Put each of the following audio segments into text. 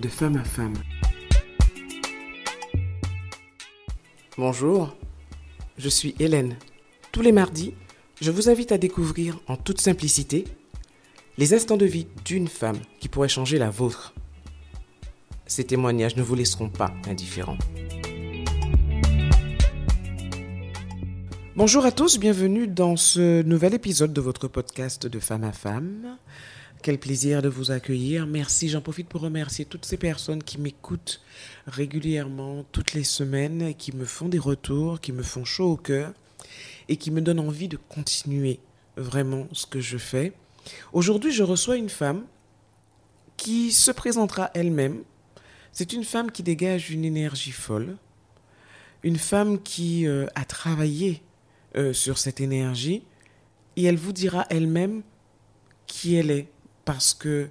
de femme à femme. Bonjour, je suis Hélène. Tous les mardis, je vous invite à découvrir en toute simplicité les instants de vie d'une femme qui pourrait changer la vôtre. Ces témoignages ne vous laisseront pas indifférents. Bonjour à tous, bienvenue dans ce nouvel épisode de votre podcast de femme à femme. Quel plaisir de vous accueillir. Merci, j'en profite pour remercier toutes ces personnes qui m'écoutent régulièrement, toutes les semaines, qui me font des retours, qui me font chaud au cœur et qui me donnent envie de continuer vraiment ce que je fais. Aujourd'hui, je reçois une femme qui se présentera elle-même. C'est une femme qui dégage une énergie folle, une femme qui euh, a travaillé euh, sur cette énergie et elle vous dira elle-même qui elle est parce que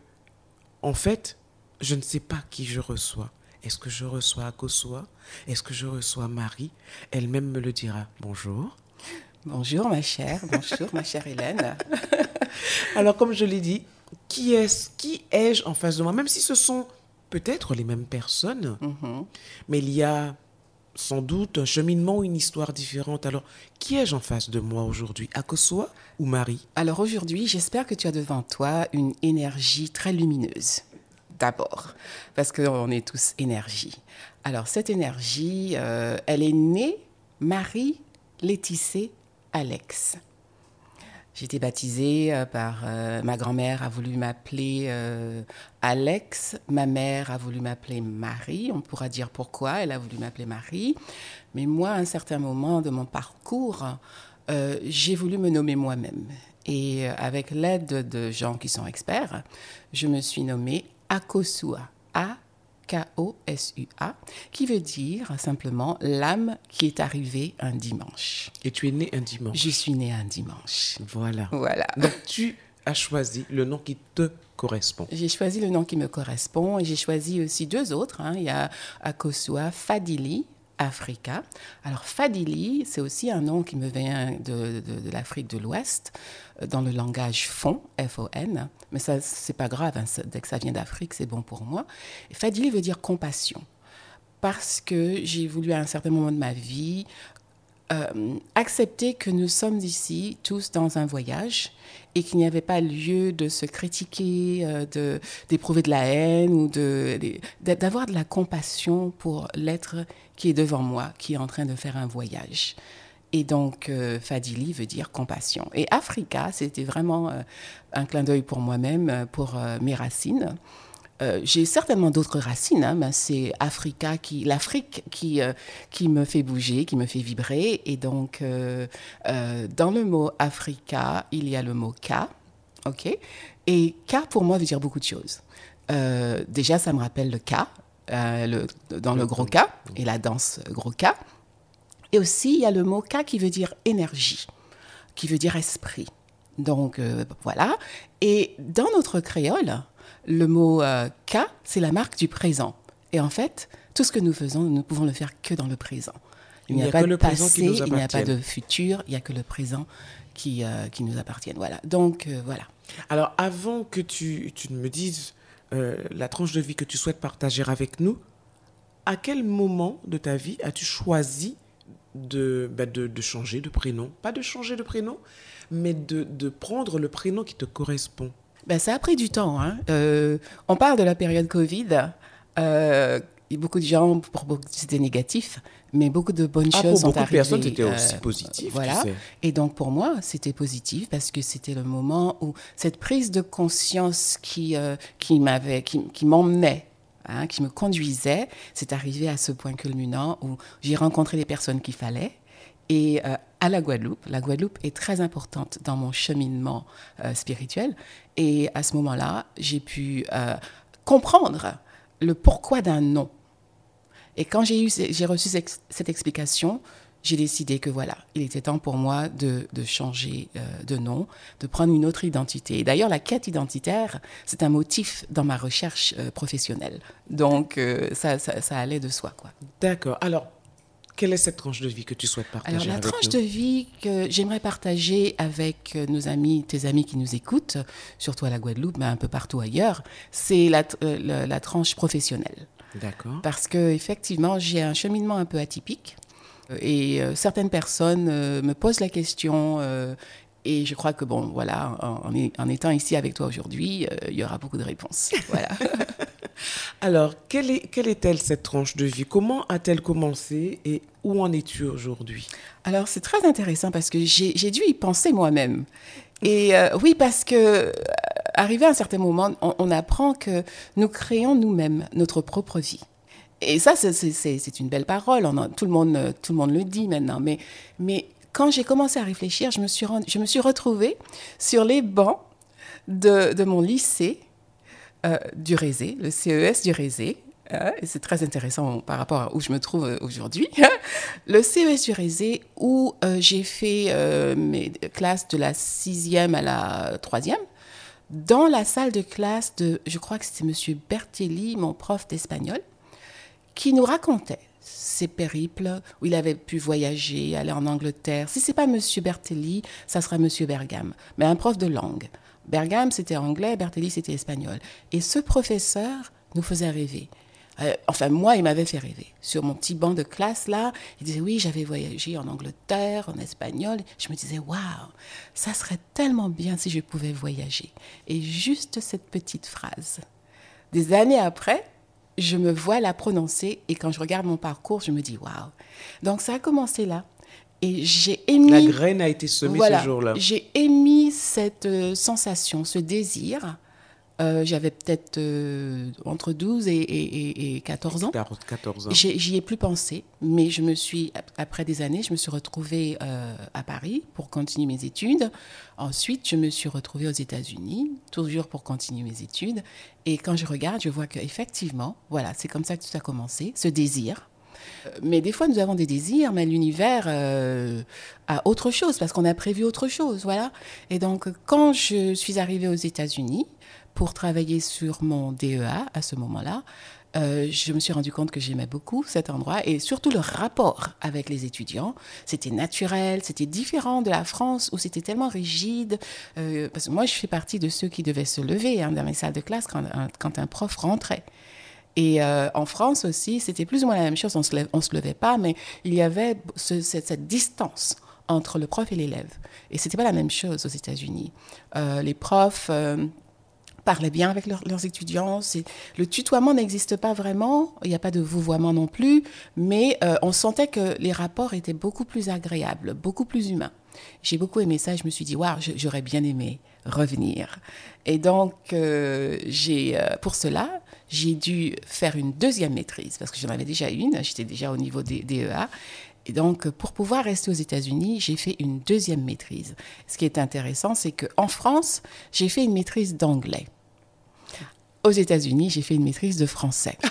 en fait, je ne sais pas qui je reçois. Est-ce que je reçois Akosua Est-ce que je reçois Marie? Elle-même me le dira. Bonjour. Bonjour ma chère, bonjour ma chère Hélène. Alors comme je l'ai dit, qui est-ce Qui ai-je en face de moi? Même si ce sont peut-être les mêmes personnes, Mhm. mais il y a sans doute un cheminement, une histoire différente. Alors, qui ai-je en face de moi aujourd'hui? Akosua ou Marie? Alors aujourd'hui, j'espère que tu as devant toi une énergie très lumineuse. D'abord, parce qu'on est tous énergie. Alors cette énergie, euh, elle est née Marie Laetissée Alex. J'ai été baptisée euh, par euh, ma grand-mère a voulu m'appeler euh, Alex, ma mère a voulu m'appeler Marie. On pourra dire pourquoi elle a voulu m'appeler Marie. Mais moi, à un certain moment de mon parcours, j'ai voulu me nommer moi-même. Et avec l'aide de gens qui sont experts, je me suis nommée Akosua. A-K-O-S-U-A, qui veut dire simplement l'âme qui est arrivée un dimanche. Et tu es né un dimanche. Je suis née un dimanche. Voilà. Voilà. Donc, tu as choisi le nom qui te correspond. J'ai choisi le nom qui me correspond et j'ai choisi aussi deux autres. hein. Il y a Akosua Fadili Africa. Alors Fadili, c'est aussi un nom qui me vient de, l'Afrique de l'Ouest, euh, dans le langage fon, F-O-N. Mais ça, c'est pas grave, hein, dès que ça vient d'Afrique, c'est bon pour moi. Fadili veut dire compassion. Parce que j'ai voulu à un certain moment de ma vie euh, accepter que nous sommes ici tous dans un voyage et qu'il n'y avait pas lieu de se critiquer, euh, de d'éprouver de la haine ou de de- d'avoir de la compassion pour l'être qui est devant moi, qui est en train de faire un voyage. Et donc, euh, Fadili veut dire compassion. Et Africa, c'était vraiment euh, un clin d'œil pour moi-même, euh, pour euh, mes racines. Euh, j'ai certainement d'autres racines, hein, mais c'est Africa qui, l'Afrique qui, euh, qui me fait bouger, qui me fait vibrer. Et donc, euh, dans le mot Africa, il y a le mot K, ok? Et K pour moi veut dire beaucoup de choses. Déjà, ça me rappelle le K, euh, le, dans le gros K, et la danse gros K. Et aussi, il y a le mot K qui veut dire énergie, qui veut dire esprit. Donc voilà. Et dans notre créole, le mot euh, K, c'est la marque du présent. Et en fait, tout ce que nous faisons, nous ne pouvons le faire que dans le présent. Il n'y a, pas de passé, il n'y a pas de futur, il n'y a que le présent qui, euh, qui nous appartienne. Voilà. Donc euh, voilà. Alors, avant que tu, tu ne me dises euh, la tranche de vie que tu souhaites partager avec nous, à quel moment de ta vie as-tu choisi de, bah, de, de changer de prénom? Pas de changer de prénom, mais de, de prendre le prénom qui te correspond. Ben, ça a pris du temps. hein. Euh, on parle de la période Covid. Euh, beaucoup de gens, pour beaucoup, c'était négatif, mais beaucoup de bonnes Ah, choses pour sont beaucoup de personnes, c'était euh, aussi positif. Voilà. tu sais. Et donc pour moi, c'était positif parce que c'était le moment où cette prise de conscience qui, euh, qui m'avait, qui, qui m'emmenait, hein, qui me conduisait, c'est arrivé à ce point culminant où j'ai rencontré les personnes qu'il fallait. Et euh, à la Guadeloupe, la Guadeloupe est très importante dans mon cheminement euh, spirituel. Et à ce moment-là, j'ai pu euh, comprendre le pourquoi d'un nom. Et quand j'ai eu, j'ai reçu cette explication, j'ai décidé que voilà, il était temps pour moi de, changer de nom, de prendre une autre identité. Et D'ailleurs, la quête identitaire, c'est un motif dans ma recherche professionnelle. Donc, ça, ça, ça allait de soi, quoi. D'accord. Alors, quelle est cette tranche de vie que tu souhaites partager Alors, la avec tranche nous de vie que j'aimerais partager avec euh, nos amis, tes amis qui nous écoutent, surtout à la Guadeloupe, mais un peu partout ailleurs, c'est la, euh, la- la tranche professionnelle. D'accord. Parce que effectivement, j'ai un cheminement un peu atypique. Euh, Et euh, certaines personnes euh, me posent la question. euh, et je crois que, bon, voilà, en, en étant ici avec toi aujourd'hui, il y aura beaucoup de réponses. Voilà. Alors, quelle est- quelle est-elle cette tranche de vie? Comment a-t-elle commencé et où en es-tu aujourd'hui? Alors, c'est très intéressant parce que j'ai j'ai dû y penser moi-même. Et euh, oui, parce que, euh, arrivé à un certain moment, on, apprend que nous créons nous-mêmes notre propre vie. Et ça, c'est- c'est c'est- une belle parole. Tout, le monde, euh, tout le monde le dit maintenant. Mais, mais quand j'ai commencé à réfléchir, je me suis, je me suis retrouvée sur les bancs de, de mon lycée du Rézé, le CES du Rézé. hein, et c'est très intéressant par rapport à où je me trouve euh, aujourd'hui. le CES du Rézé, où euh, j'ai fait euh, mes classes de la sixième à la troisième, dans la salle de classe de, je crois que c'était Monsieur Bertelli, mon prof d'espagnol, qui nous racontait ses périples où il avait pu voyager, aller en Angleterre. Si c'est pas Monsieur Bertelli, ça sera Monsieur Bergam, mais un prof de langue. Bergam c'était anglais, Bertelli c'était espagnol. Et ce professeur nous faisait rêver. Euh, enfin, moi, il m'avait fait rêver. Sur mon petit banc de classe, là, il disait, oui, j'avais voyagé en Angleterre, en espagnol. Je me disais, waouh, ça serait tellement bien si je pouvais voyager. Et juste cette petite phrase. Des années après, je me vois la prononcer et quand je regarde mon parcours, je me dis, waouh. Donc, ça a commencé là. Et j'ai émis... La graine a été semée Voilà, ce jour-là. j'ai émis cette euh, sensation, ce désir. Euh, J'avais peut-être euh, entre 12 et, et- et- et 14 ans. 40, 14 ans. J'y ai plus pensé, mais je me suis, ap- après des années, je me suis retrouvée euh, à Paris pour continuer mes études. Ensuite, je me suis retrouvée aux États-Unis, toujours pour continuer mes études. Et quand je regarde, je vois qu'effectivement, voilà, c'est comme ça que tout a commencé, ce désir. Mais des fois, nous avons des désirs, mais l'univers euh, a autre chose, parce qu'on a prévu autre chose, voilà. Et donc, quand je suis arrivée aux États-Unis pour travailler sur mon DEA à ce moment-là, euh, je me suis rendu compte que j'aimais beaucoup cet endroit et surtout le rapport avec les étudiants. C'était naturel, c'était différent de la France où c'était tellement rigide. euh, parce que moi, je fais partie de ceux qui devaient se lever hein, dans les salles de classe quand un prof rentrait. Et euh, en France aussi, c'était plus ou moins la même chose. On se se levait pas, mais il y avait ce- cette, distance entre le prof et l'élève. Et c'était pas la même chose aux États-Unis. Euh, les profs euh, parlaient bien avec leurs- étudiants. Le tutoiement n'existe pas vraiment. Il n'y a pas de vouvoiement non plus. Mais on sentait que les rapports étaient beaucoup plus agréables, beaucoup plus humains. J'ai beaucoup aimé ça. Je me suis dit, waouh, j'aurais bien aimé revenir. Et donc, j'ai, pour cela, j'ai dû faire une deuxième maîtrise parce que j'en avais déjà une. J'étais déjà au niveau des DEA. Et donc, pour pouvoir rester aux États-Unis, j'ai fait une deuxième maîtrise. Ce qui est intéressant, c'est qu'en France, j'ai fait une maîtrise d'anglais. Aux États-Unis, j'ai fait une maîtrise de français.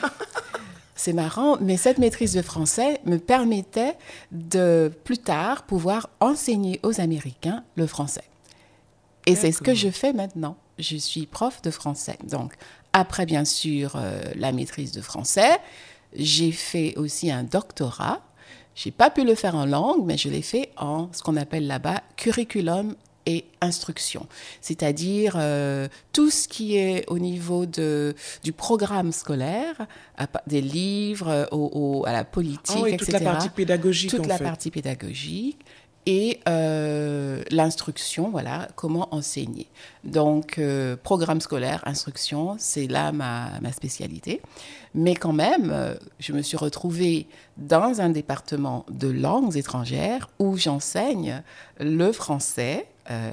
C'est marrant, mais cette maîtrise de français me permettait de plus tard pouvoir enseigner aux Américains le français. Et c'est ce que je fais maintenant. Je suis prof de français. Donc, après, bien sûr, euh, la maîtrise de français, j'ai fait aussi un doctorat. J'ai pas pu le faire en langue, mais je l'ai fait en ce qu'on appelle là-bas curriculum et instruction, c'est-à-dire euh, tout ce qui est au niveau de, du programme scolaire, à des livres, euh, au- au- à la politique, Ah oui, etc toute la partie pédagogique, toute en la fait. partie pédagogique et euh, l'instruction, voilà, comment enseigner. Donc, euh, programme scolaire, instruction, c'est là ma, spécialité. Mais quand même, euh, je me suis retrouvée dans un département de langues étrangères où j'enseigne le français,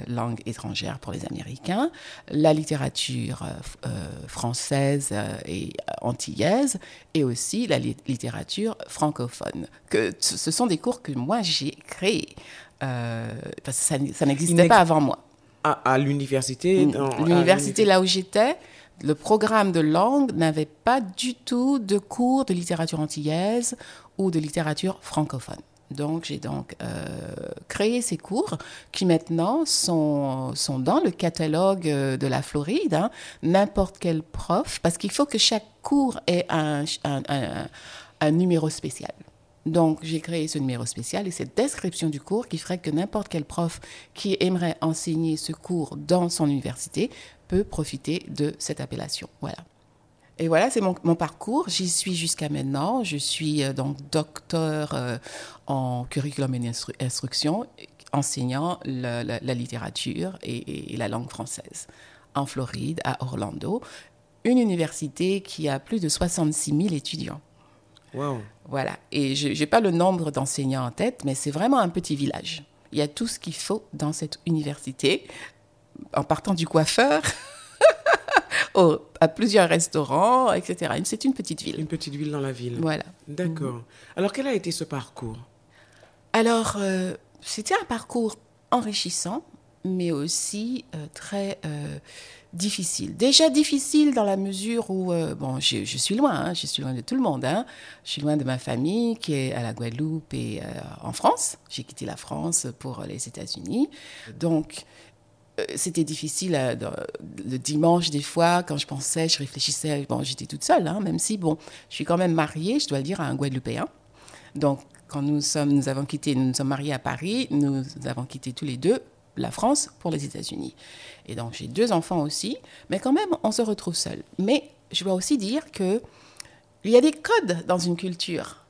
langue étrangère pour les Américains, la littérature française et antillaise, et aussi la li- littérature francophone. Ce sont des cours que moi j'ai créés, euh, parce que ça, n'existait n'ex- pas avant moi. À, à l'université. L'université là où j'étais, le programme de langue n'avait pas du tout de cours de littérature antillaise ou de littérature francophone. Donc, j'ai donc euh, créé ces cours qui maintenant sont, sont dans le catalogue euh, de la Floride. hein. N'importe quel prof, parce qu'il faut que chaque cours ait un, un, un- un numéro spécial. Donc, j'ai créé ce numéro spécial et cette description du cours qui ferait que n'importe quel prof qui aimerait enseigner ce cours dans son université peut profiter de cette appellation. Voilà. Et voilà, c'est mon, parcours. J'y suis jusqu'à maintenant. Je suis euh, donc docteur euh, en curriculum et instruction, enseignant la, littérature et, la langue française en Floride, à Orlando, une université qui a plus de 66 000 étudiants. Wow. Voilà. Et je n'ai pas le nombre d'enseignants en tête, mais c'est vraiment un petit village. Il y a tout ce qu'il faut dans cette université, en partant du coiffeur à plusieurs restaurants, etc. C'est une petite ville. Une petite ville dans la ville. Voilà. D'accord. Alors, quel a été ce parcours? Alors, euh, c'était un parcours enrichissant, mais aussi euh, très euh, difficile. Déjà difficile dans la mesure où, bon, je, suis loin, hein, je suis loin de tout le monde. Hein. Je suis loin de ma famille qui est à la Guadeloupe et en France. J'ai quitté la France pour les États-Unis. Donc, euh, c'était difficile euh, le dimanche des fois quand je pensais, je réfléchissais. Bon, j'étais toute seule, hein, même si bon, je suis quand même mariée, je dois le dire, à un Guadeloupéen. Donc, quand nous sommes, nous avons quitté, nous nous sommes mariés à Paris, nous avons quitté tous les deux la France pour les États-Unis. Et donc, j'ai deux enfants aussi, mais quand même, on se retrouve seul. Mais je dois aussi dire que il y a des codes dans une culture.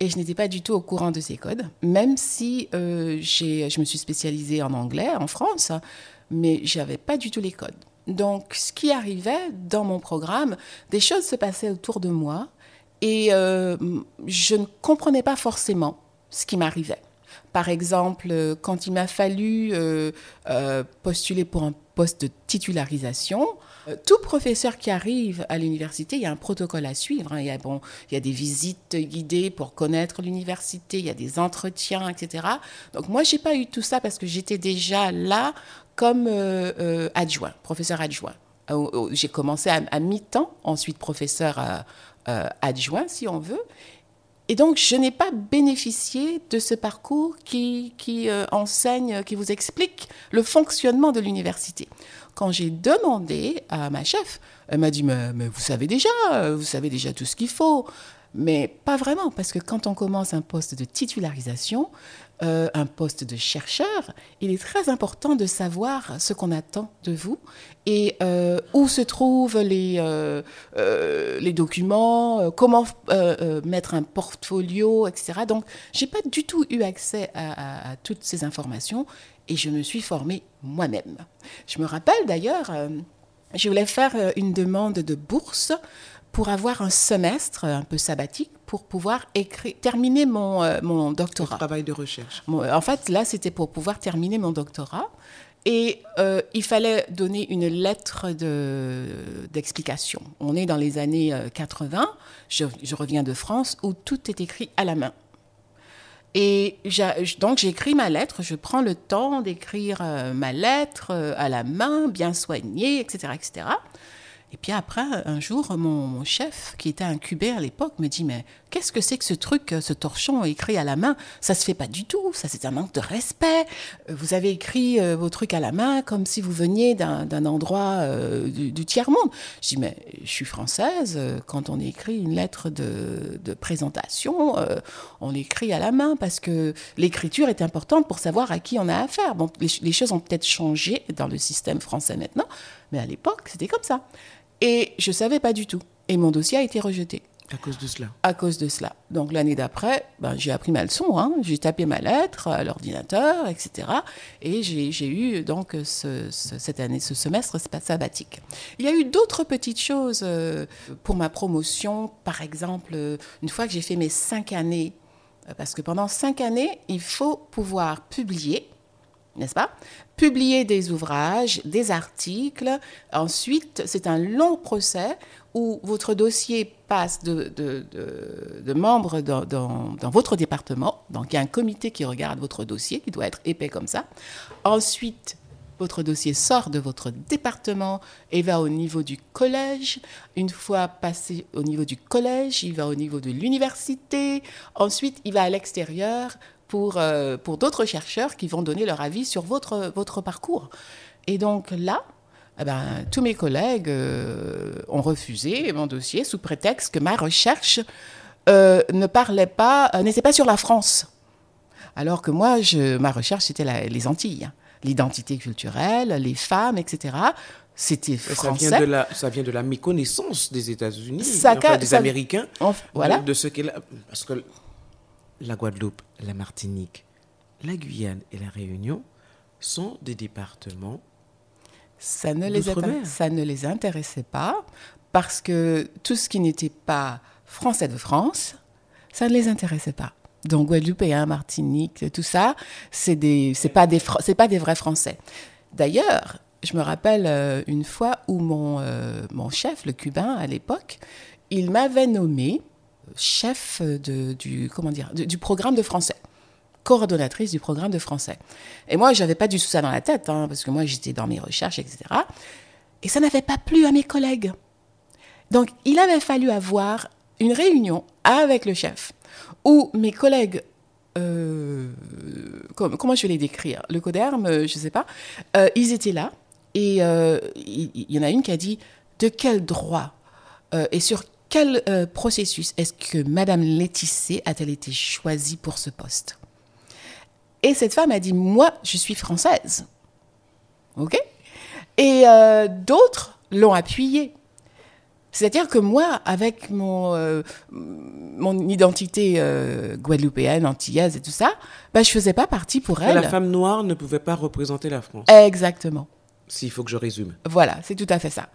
Et je n'étais pas du tout au courant de ces codes, même si euh, je me suis spécialisée en anglais en France, mais je n'avais pas du tout les codes. Donc, ce qui arrivait dans mon programme, des choses se passaient autour de moi et euh, je ne comprenais pas forcément ce qui m'arrivait. Par exemple, quand il m'a fallu euh, postuler pour un poste de titularisation, euh, tout professeur qui arrive à l'université, il y a un protocole à suivre. Hein. Il, y a, bon, il y a des visites guidées pour connaître l'université, il y a des entretiens, etc. Donc moi, j'ai pas eu tout ça parce que j'étais déjà là comme euh, euh, adjoint, professeur adjoint. J'ai commencé à, mi-temps, ensuite professeur adjoint, si on veut. Et donc, je n'ai pas bénéficié de ce parcours qui, qui enseigne, qui vous explique le fonctionnement de l'université. Quand j'ai demandé à ma chef, elle m'a dit mais, vous savez déjà, vous savez déjà tout ce qu'il faut. Mais pas vraiment, parce que quand on commence un poste de titularisation, euh, un poste de chercheur, il est très important de savoir ce qu'on attend de vous et euh, où se trouvent les, euh, les documents, comment mettre un portfolio, etc. Donc, j'ai pas du tout eu accès à, toutes ces informations et je me suis formée moi-même. Je me rappelle d'ailleurs, je voulais faire une demande de bourse pour avoir un semestre un peu sabbatique pour pouvoir écrire, terminer mon, euh, mon doctorat. Le travail de recherche. en fait, là, c'était pour pouvoir terminer mon doctorat. Et il fallait donner une lettre d'explication. On est dans les années 80, je, je reviens de France, où tout est écrit à la main. Et donc j'écris ma lettre, je prends le temps d'écrire euh, ma lettre euh, à la main, bien soignée, etc., etc. Et puis après, un jour, mon, chef, qui était incubé à l'époque, me dit Mais qu'est-ce que c'est que ce truc, ce torchon écrit à la main? Ça se fait pas du tout, ça c'est un manque de respect. Vous avez écrit euh, vos trucs à la main comme si vous veniez d'un endroit euh, du, tiers-monde. Je dis Mais je suis française, euh, quand on écrit une lettre de, présentation, on l'écrit à la main parce que l'écriture est importante pour savoir à qui on a affaire. Bon, les choses ont peut-être changé dans le système français maintenant, mais à l'époque, c'était comme ça. Et je ne savais pas du tout. Et mon dossier a été rejeté. À cause de cela À cause de cela. Donc l'année d'après, ben, j'ai appris ma leçon. Hein. J'ai tapé ma lettre à l'ordinateur, etc. Et j'ai eu donc cette année, ce semestre sabbatique. Il y a eu d'autres petites choses euh, pour ma promotion. Par exemple, euh, une fois que j'ai fait mes cinq années, euh, parce que pendant cinq années, il faut pouvoir publier n'est-ce pas? Publier des ouvrages, des articles. Ensuite, c'est un long procès où votre dossier passe de, de, membres dans, dans, votre département. Donc, il y a un comité qui regarde votre dossier, qui doit être épais comme ça. Ensuite, votre dossier sort de votre département et va au niveau du collège. Une fois passé au niveau du collège, il va au niveau de l'université. Ensuite, il va à l'extérieur pour, euh, pour d'autres chercheurs qui vont donner leur avis sur votre, votre parcours. Et donc là, eh ben, tous mes collègues euh, ont refusé mon dossier sous prétexte que ma recherche euh, ne parlait pas, n'était pas sur la France. Alors que moi, je, ma recherche, c'était les Antilles, hein. l'identité culturelle, les femmes, etc. C'était Ça français. vient, de la, ça vient de la méconnaissance des États-Unis, Ça enfin, des ça- Américains, voilà. de, ce qu'est la... Parce que la Guadeloupe, la Martinique, la Guyane et la Réunion sont des départements. Ça ne, les ça ne les intéressait pas parce que tout ce qui n'était pas français de France, ça ne les intéressait pas. Donc Guadeloupéen, Martinique, tout ça, c'est des, c'est pas des, c'est pas des vrais Français. D'ailleurs, je me rappelle euh, une fois où mon, euh, mon chef, le cubain à l'époque, il m'avait nommé chef de, du, comment dire, du- programme de français coordonnatrice du programme de français. Et moi, j'avais pas du tout ça dans la tête, hein, parce que moi, j'étais dans mes recherches, etc. Et ça n'avait pas plu à mes collègues. Donc, il avait fallu avoir une réunion avec le chef, où mes collègues, euh, com- comment je vais les décrire? Le coderme, euh, je sais pas, euh, ils étaient là, et il il y, en a une qui a dit, de quel droit? Et sur quel euh, processus est-ce que Madame Laetitia a-t-elle été choisie pour ce poste? Et cette femme a dit, moi, je suis française. OK? Et euh, d'autres l'ont appuyée. C'est-à-dire que moi, avec mon, euh, mon identité euh, guadeloupéenne, antillaise et tout ça, bah, je faisais pas partie pour elle. La femme noire ne pouvait pas représenter la France. Exactement. S'il faut que je résume. Voilà, c'est tout à fait ça.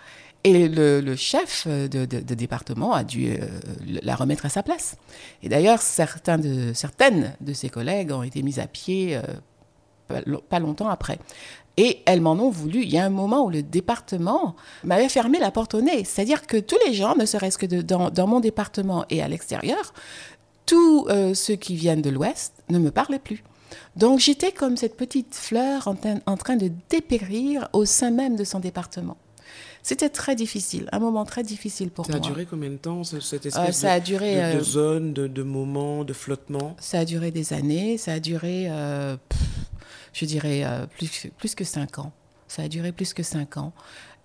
Et le, chef de, département a dû euh, la remettre à sa place. Et d'ailleurs, certains certaines de ses collègues ont été mises à pied euh, pas, lo- pas longtemps après. Et elles m'en ont voulu. Il y a un moment où le département m'avait fermé la porte au nez. C'est-à-dire que tous les gens, ne serait-ce que dans, mon département et à l'extérieur, tous euh, ceux qui viennent de l'Ouest ne me parlaient plus. Donc j'étais comme cette petite fleur en train de dépérir au sein même de son département. C'était très difficile, un moment très difficile pour Ça a moi. duré combien de temps, ce- cette Euh, espèce ça a de, duré, de, de euh, zone, de, de moment, de flottement? Ça a duré des années, ça a duré, euh, pff, je dirais, euh, plus, plus que cinq ans. Ça a duré plus que cinq ans.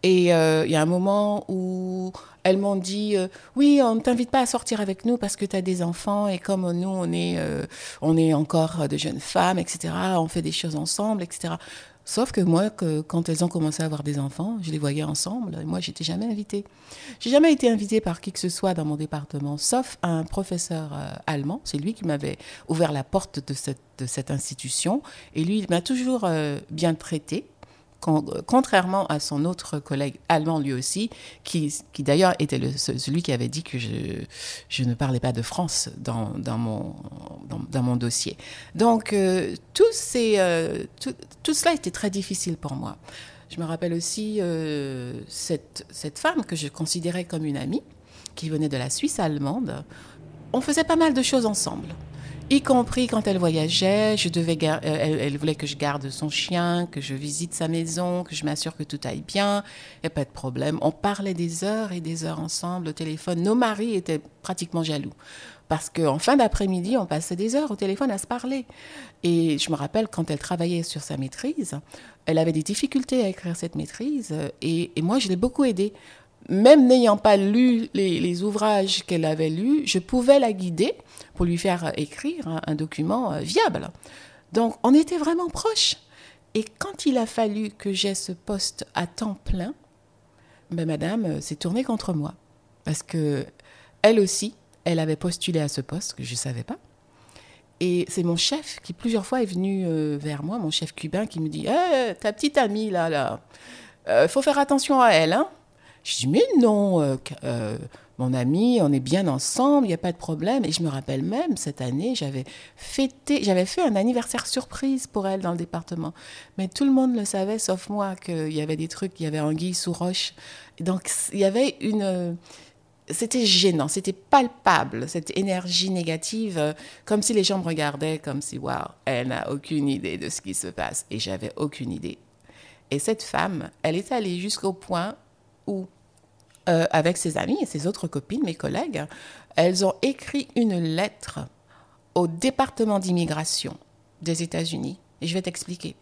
Et euh, il y a un moment où elles m'ont dit euh, oui, on ne t'invite pas à sortir avec nous parce que tu as des enfants et comme nous on est euh, on est encore de jeunes femmes, etc. On fait des choses ensemble, etc. Sauf que moi, que, quand elles ont commencé à avoir des enfants, je les voyais ensemble. Et moi, j'étais jamais invitée. J'ai jamais été invitée par qui que ce soit dans mon département, sauf un professeur euh, allemand. C'est lui qui m'avait ouvert la porte de cette, institution. Et lui, il m'a toujours euh, bien traitée. Con- contrairement à son autre collègue allemand lui aussi, qui, qui d'ailleurs était celui qui avait dit que je, ne parlais pas de France dans, mon, dans mon dossier. Donc, euh, tout, ces, euh, tout, tout cela était très difficile pour moi. Je me rappelle aussi euh, cette, cette femme que je considérais comme une amie, qui venait de la Suisse allemande. On faisait pas mal de choses ensemble y compris quand elle voyageait, je devais euh, elle, voulait que je garde son chien, que je visite sa maison, que je m'assure que tout aille bien, il n'y a pas de problème. On parlait des heures et des heures ensemble au téléphone. Nos maris étaient pratiquement jaloux. Parce qu'en fin d'après-midi, on passait des heures au téléphone à se parler. Et je me rappelle quand elle travaillait sur sa maîtrise, elle avait des difficultés à écrire cette maîtrise. Et, et moi, je l'ai beaucoup aidée. Même n'ayant pas lu les, ouvrages qu'elle avait lus, je pouvais la guider pour lui faire écrire un, document euh, viable. Donc, on était vraiment proches. Et quand il a fallu que j'aie ce poste à temps plein, ben, madame euh, s'est tournée contre moi. Parce que elle aussi, elle avait postulé à ce poste que je ne savais pas. Et c'est mon chef qui plusieurs fois est venu euh, vers moi, mon chef cubain, qui me dit Eh, ta petite amie là, là, euh, faut faire attention à elle, hein. Je dis mais non, euh, euh, mon ami, on est bien ensemble, il n'y a pas de problème. Et je me rappelle même cette année, j'avais fêté, j'avais fait un anniversaire surprise pour elle dans le département. Mais tout le monde le savait, sauf moi, qu'il y avait des trucs, il y avait anguille sous roche. Donc il y avait une euh, c'était gênant, c'était palpable, cette énergie négative, comme si les gens me regardaient comme si, waouh, elle n'a aucune idée de ce qui se passe. Et j'avais aucune idée. Et cette femme, elle est allée jusqu'au point où, euh, avec ses amis et ses autres copines, mes collègues, elles ont écrit une lettre au département d'immigration des États-Unis. Et je vais t'expliquer.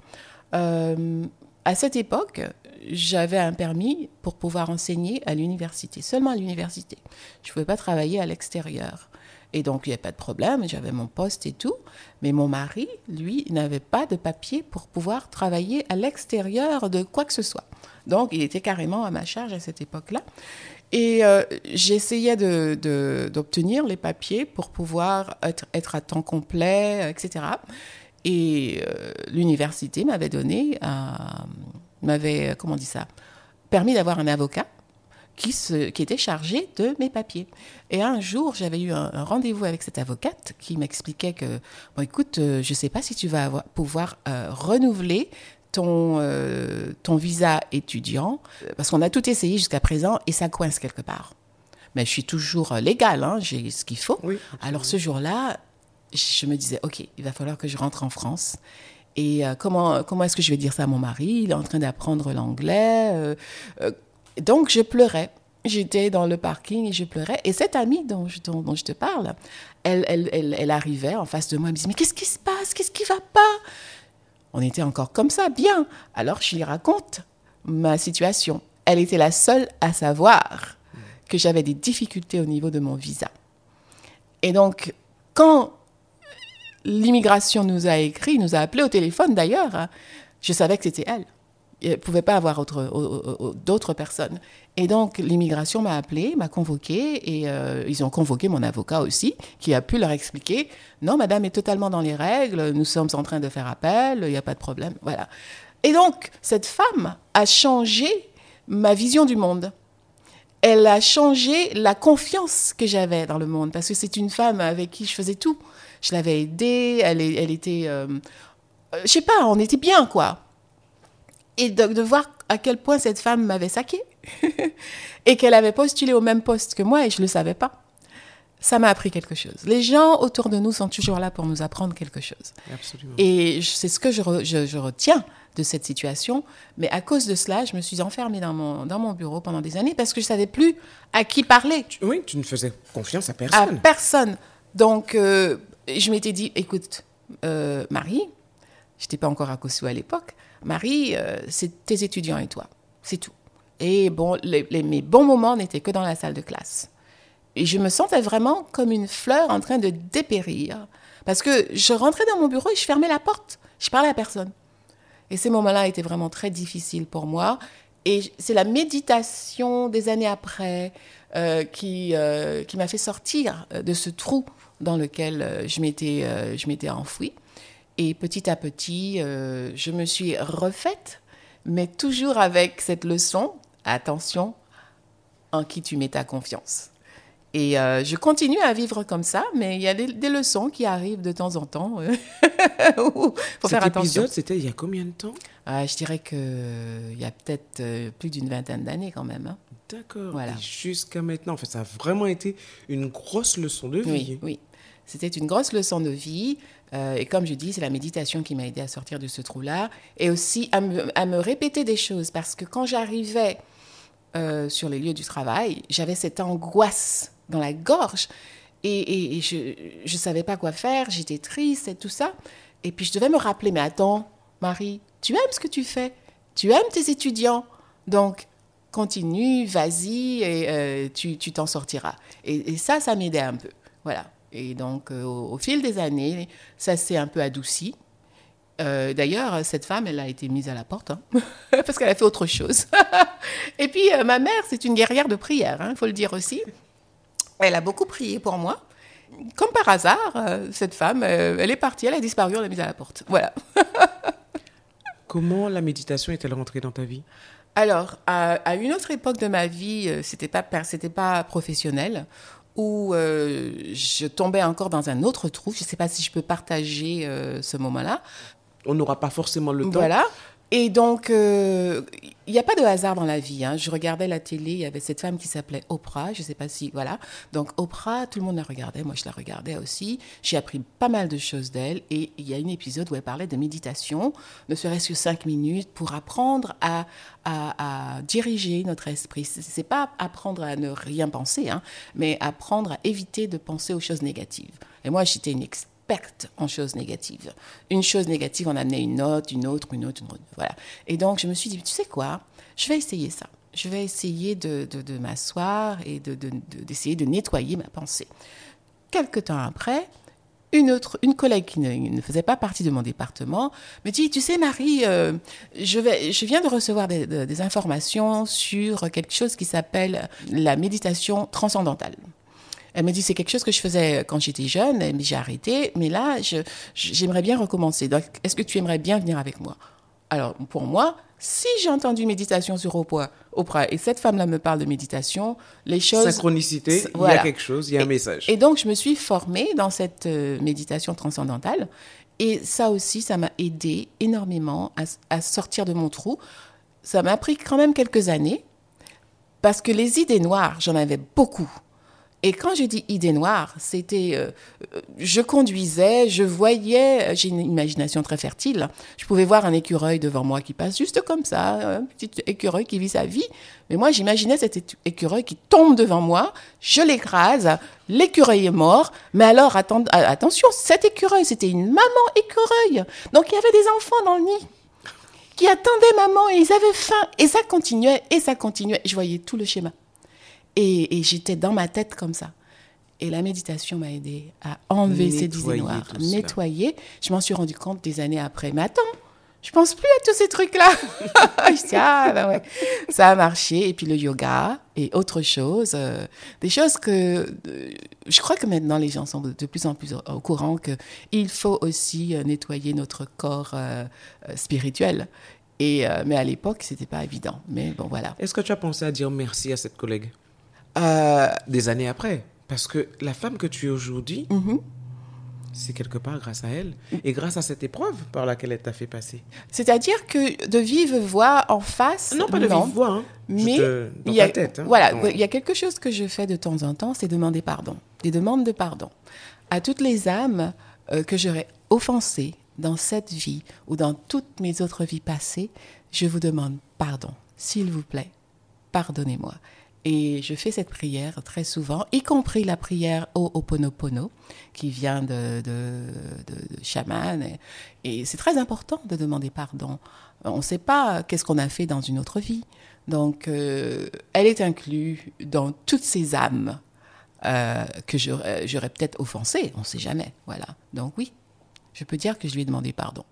Euh, à cette époque, j'avais un permis pour pouvoir enseigner à l'université, seulement à l'université. Je ne pouvais pas travailler à l'extérieur. Et donc, il n'y avait pas de problème, j'avais mon poste et tout. Mais mon mari, lui, n'avait pas de papier pour pouvoir travailler à l'extérieur de quoi que ce soit. Donc, il était carrément à ma charge à cette époque-là. Et euh, j'essayais d'obtenir les papiers pour pouvoir être, être, à temps complet, etc. Et euh, l'université m'avait donné, m'avait, comment on dit ça, permis d'avoir un avocat qui, était chargé de mes papiers. Et un jour, j'avais eu un, rendez-vous avec cette avocate qui m'expliquait que, bon, écoute, euh, je ne sais pas si tu vas pouvoir renouveler ton, euh, ton visa étudiant, parce qu'on a tout essayé jusqu'à présent et ça coince quelque part. Mais je suis toujours euh, légale, hein, j'ai ce qu'il faut. Alors ce jour-là, je me disais, OK, il va falloir que je rentre en France. Et euh, comment, comment est-ce que je vais dire ça à mon mari? Il est en train d'apprendre l'anglais. donc je pleurais. J'étais dans le parking et je pleurais. Et cette amie dont je, dont, je te parle, elle, elle, elle, elle, arrivait en face de moi. Elle me disait, mais qu'est-ce qui se passe? Qu'est-ce qui va pas on était encore comme ça, bien. Alors je lui raconte ma situation. Elle était la seule à savoir que j'avais des difficultés au niveau de mon visa. Et donc, quand l'immigration nous a écrit, nous a appelé au téléphone d'ailleurs, je savais que c'était elle. Ne pouvait pas avoir d'autres personnes. Et donc, l'immigration m'a appelé, m'a convoqué, et euh, ils ont convoqué mon avocat aussi, qui a pu leur expliquer non, madame est totalement dans les règles, nous sommes en train de faire appel, il n'y a pas de problème. Voilà. Et donc, cette femme a changé ma vision du monde. Elle a changé la confiance que j'avais dans le monde, parce que c'est une femme avec qui je faisais tout. Je l'avais aidée, elle, elle était. Euh, je sais pas, on était bien, quoi et de, voir à quel point cette femme m'avait saqué et qu'elle avait postulé au même poste que moi et je ne le savais pas. Ça m'a appris quelque chose. Les gens autour de nous sont toujours là pour nous apprendre quelque chose. Absolument. Et c'est ce que je, je, retiens de cette situation. Mais à cause de cela, je me suis enfermée dans mon, dans mon bureau pendant des années parce que je ne savais plus à qui parler. Oui, tu ne faisais confiance à personne. À personne. Donc, euh, je m'étais dit, écoute, euh, Marie, je n'étais pas encore à Kosovo à l'époque, Marie, euh, c'est tes étudiants et toi. C'est tout. Et bon, les, mes bons moments n'étaient que dans la salle de classe. Et je me sentais vraiment comme une fleur en train de dépérir. Parce que je rentrais dans mon bureau et je fermais la porte. Je parlais à personne. Et ces moments-là étaient vraiment très difficiles pour moi. Et c'est la méditation des années après euh, qui, euh, qui m'a fait sortir de ce trou dans lequel je m'étais enfouie. Et petit à petit, euh, je me suis refaite, mais toujours avec cette leçon, attention, en qui tu mets ta confiance. Et euh, je continue à vivre comme ça, mais il y a des, leçons qui arrivent de temps en temps. Euh, faut faire attention. c'était il y a combien de temps? Ah, Je dirais qu'il y a peut-être plus d'une vingtaine d'années quand même. Hein. D'accord. Voilà. Jusqu'à maintenant, en fait, ça a vraiment été une grosse leçon de vie. Oui, oui. C'était une grosse leçon de vie. Euh, et comme je dis, c'est la méditation qui m'a aidé à sortir de ce trou-là. Et aussi à me, répéter des choses. Parce que quand j'arrivais euh, sur les lieux du travail, j'avais cette angoisse dans la gorge. Et, je ne savais pas quoi faire. J'étais triste et tout ça. Et puis je devais me rappeler, mais attends, Marie, tu aimes ce que tu fais. Tu aimes tes étudiants. Donc, continue, vas-y, et euh, tu t'en sortiras. Et, et ça, ça m'aidait un peu. Voilà. Et donc, euh, au, fil des années, ça s'est un peu adouci. Euh, d'ailleurs, cette femme, elle a été mise à la porte hein, parce qu'elle a fait autre chose. et puis, euh, ma mère, c'est une guerrière de prière, il hein, faut le dire aussi. Elle a beaucoup prié pour moi. Comme par hasard, cette femme, elle est partie, elle a disparu, on l'a mise à la porte. Voilà. Comment la méditation est-elle rentrée dans ta vie? Alors, à, une autre époque de ma vie, c'était pas, c'était pas professionnel où euh, je tombais encore dans un autre trou. Je ne sais pas si je peux partager euh, ce moment-là. On n'aura pas forcément le temps. Voilà. Et donc, euh, il n'y a pas de hasard dans la vie. Hein. Je regardais la télé, il y avait cette femme qui s'appelait Oprah, je ne sais pas si, voilà. Donc, Oprah, tout le monde la regardait, moi je la regardais aussi. J'ai appris pas mal de choses d'elle. Et il y a un épisode où elle parlait de méditation, ne serait-ce que cinq minutes, pour apprendre à, à, diriger notre esprit. Ce n'est pas apprendre à ne rien penser, hein, mais apprendre à éviter de penser aux choses négatives. Et moi, j'étais une experte perte en choses négatives. Une chose négative en amenait une autre, une autre, une autre, une autre. Voilà. Et donc, je me suis dit, tu sais quoi? Je vais essayer ça. Je vais essayer de, de, m'asseoir et d'essayer de, de, nettoyer ma pensée. quelque temps après, une autre, une collègue qui ne, faisait pas partie de mon département me dit, tu sais Marie, euh, je, vais, je viens de recevoir des, de- des informations sur quelque chose qui s'appelle la méditation transcendantale. Elle me dit, c'est quelque chose que je faisais quand j'étais jeune, mais j'ai arrêté, mais là, j'aimerais bien recommencer. Donc, est-ce que tu aimerais bien venir avec moi? Alors, pour moi, si j'ai entendu méditation sur Oprah, Oprah et cette femme-là me parle de méditation, les choses... Synchronicité, il y Voilà. a quelque chose, il y a un message. Et donc, je me suis formée dans cette euh, méditation transcendantale. Et ça aussi, ça m'a aidé énormément à, à sortir de mon trou. Ça m'a pris quand même quelques années, parce que les idées noires, j'en avais beaucoup. Et quand je dis idées noires, c'était, euh, euh, je conduisais, je voyais, euh, j'ai une imagination très fertile. Je pouvais voir un écureuil devant moi qui passe juste comme ça, un petit écureuil qui vit sa vie. Mais moi, j'imaginais cet écureuil qui tombe devant moi, je l'écrase, l'écureuil est mort. Mais alors, atten- attention, cet écureuil, c'était une maman écureuil. Donc, il y avait des enfants dans le nid qui attendaient maman et ils avaient faim. Et ça continuait, et ça continuait. Je voyais tout le schéma. Et, et j'étais dans ma tête comme ça. Et la méditation m'a aidé à enlever ces idées noires, nettoyer. Je m'en suis rendu compte des années après. Mais attends, je pense plus à tous ces trucs-là. je dis, ah, ben ouais. Ça a marché. Et puis le yoga et autre chose. euh, des choses que euh, je crois que maintenant les gens sont de plus en plus au, au courant qu'il faut aussi euh, nettoyer notre corps spirituel. Et, euh, mais à l'époque, c'était pas évident. Mais bon, voilà. Est-ce que tu as pensé à dire merci à cette collègue? Euh, des années après Parce que la femme que tu es aujourd'hui, mhm. c'est quelque part grâce à elle et grâce à cette épreuve par laquelle elle t'a fait passer. C'est-à-dire que de vive voix en face. Non, pas de vive voix, hein. Mais dans il y a, ta tête. hein. voilà, Non. il y a quelque chose que je fais de temps en temps, c'est demander pardon. Des demandes de pardon. À toutes les âmes euh, que j'aurais offensées dans cette vie ou dans toutes mes autres vies passées, je vous demande pardon. S'il vous plaît, pardonnez-moi. Et je fais cette prière très souvent, y compris la prière au Ho'oponopono, qui vient de, de, chaman. Et, c'est très important de demander pardon. On ne sait pas qu'est-ce qu'on a fait dans une autre vie. Donc, euh, elle est inclue dans toutes ces âmes euh, que j'aurais j'aurais peut-être offensées. On ne sait jamais. Voilà. Donc, oui, je peux dire que je lui ai demandé pardon.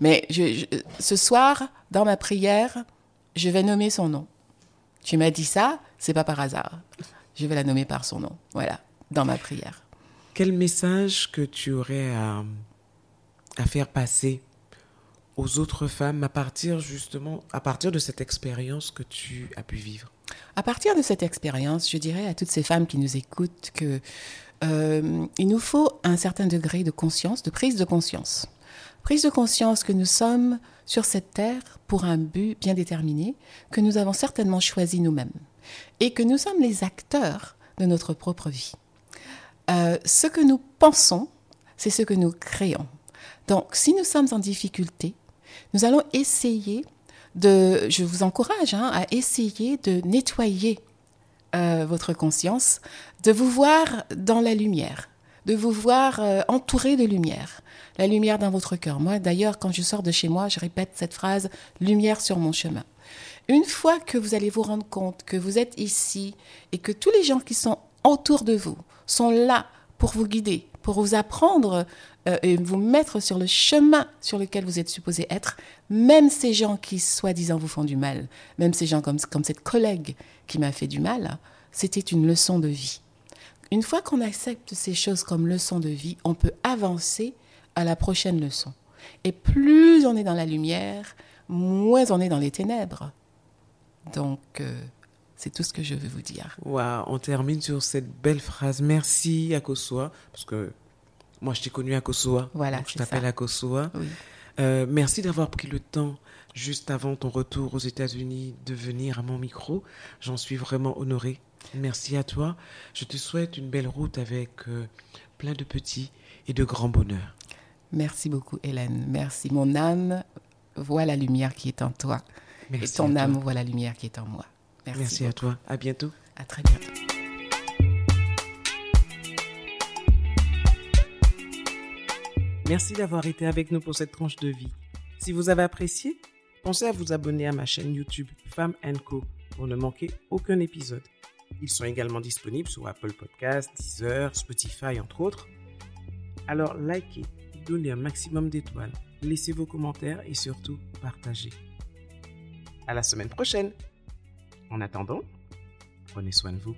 Mais ce soir, dans ma prière, je vais nommer son nom. Tu m'as dit ça, c'est pas par hasard. Je vais la nommer par son nom. Voilà, dans ma prière. Quel message que tu aurais à, à faire passer aux autres femmes à partir justement, à partir de cette expérience que tu as pu vivre? À partir de cette expérience, je dirais à toutes ces femmes qui nous écoutent que euh, il nous faut un certain degré de conscience, de prise de conscience. Prise de conscience que nous sommes sur cette terre pour un but bien déterminé, que nous avons certainement choisi nous-mêmes, et que nous sommes les acteurs de notre propre vie. Euh, ce que nous pensons, c'est ce que nous créons. Donc, si nous sommes en difficulté, nous allons essayer de, je vous encourage hein, à essayer de nettoyer euh, votre conscience, de vous voir dans la lumière, de vous voir euh, entouré de lumière, la lumière dans votre cœur. Moi, d'ailleurs, quand je sors de chez moi, je répète cette phrase, lumière sur mon chemin. Une fois que vous allez vous rendre compte que vous êtes ici et que tous les gens qui sont autour de vous sont là pour vous guider, pour vous apprendre euh, et vous mettre sur le chemin sur lequel vous êtes supposé être, même ces gens qui soi-disant vous font du mal, même ces gens comme, comme cette collègue qui m'a fait du mal, c'était une leçon de vie. Une fois qu'on accepte ces choses comme leçon de vie, on peut avancer à la prochaine leçon. Et plus on est dans la lumière, moins on est dans les ténèbres. Donc, euh, c'est tout ce que je veux vous dire. Waouh, on termine sur cette belle phrase. Merci Akosoa, parce que moi je t'ai connu à Kosoa. Voilà, donc je t'appelle. Akosoa. Oui. Euh, merci d'avoir pris le temps juste avant ton retour aux États-Unis de venir à mon micro. J'en suis vraiment honorée. Merci à toi. Je te souhaite une belle route avec euh, plein de petits et de grands bonheurs. Merci beaucoup, Hélène. Merci. Mon âme voit la lumière qui est en toi. Et ton âme voit la lumière qui est en moi. Merci, Merci à toi. À bientôt. À très bientôt. Merci d'avoir été avec nous pour cette tranche de vie. Si vous avez apprécié, pensez à vous abonner à ma chaîne YouTube Femme Co pour ne manquer aucun épisode. Ils sont également disponibles sur Apple Podcasts, Deezer, Spotify, entre autres. Alors likez, donnez un maximum d'étoiles, laissez vos commentaires et surtout partagez. À la semaine prochaine. En attendant, prenez soin de vous.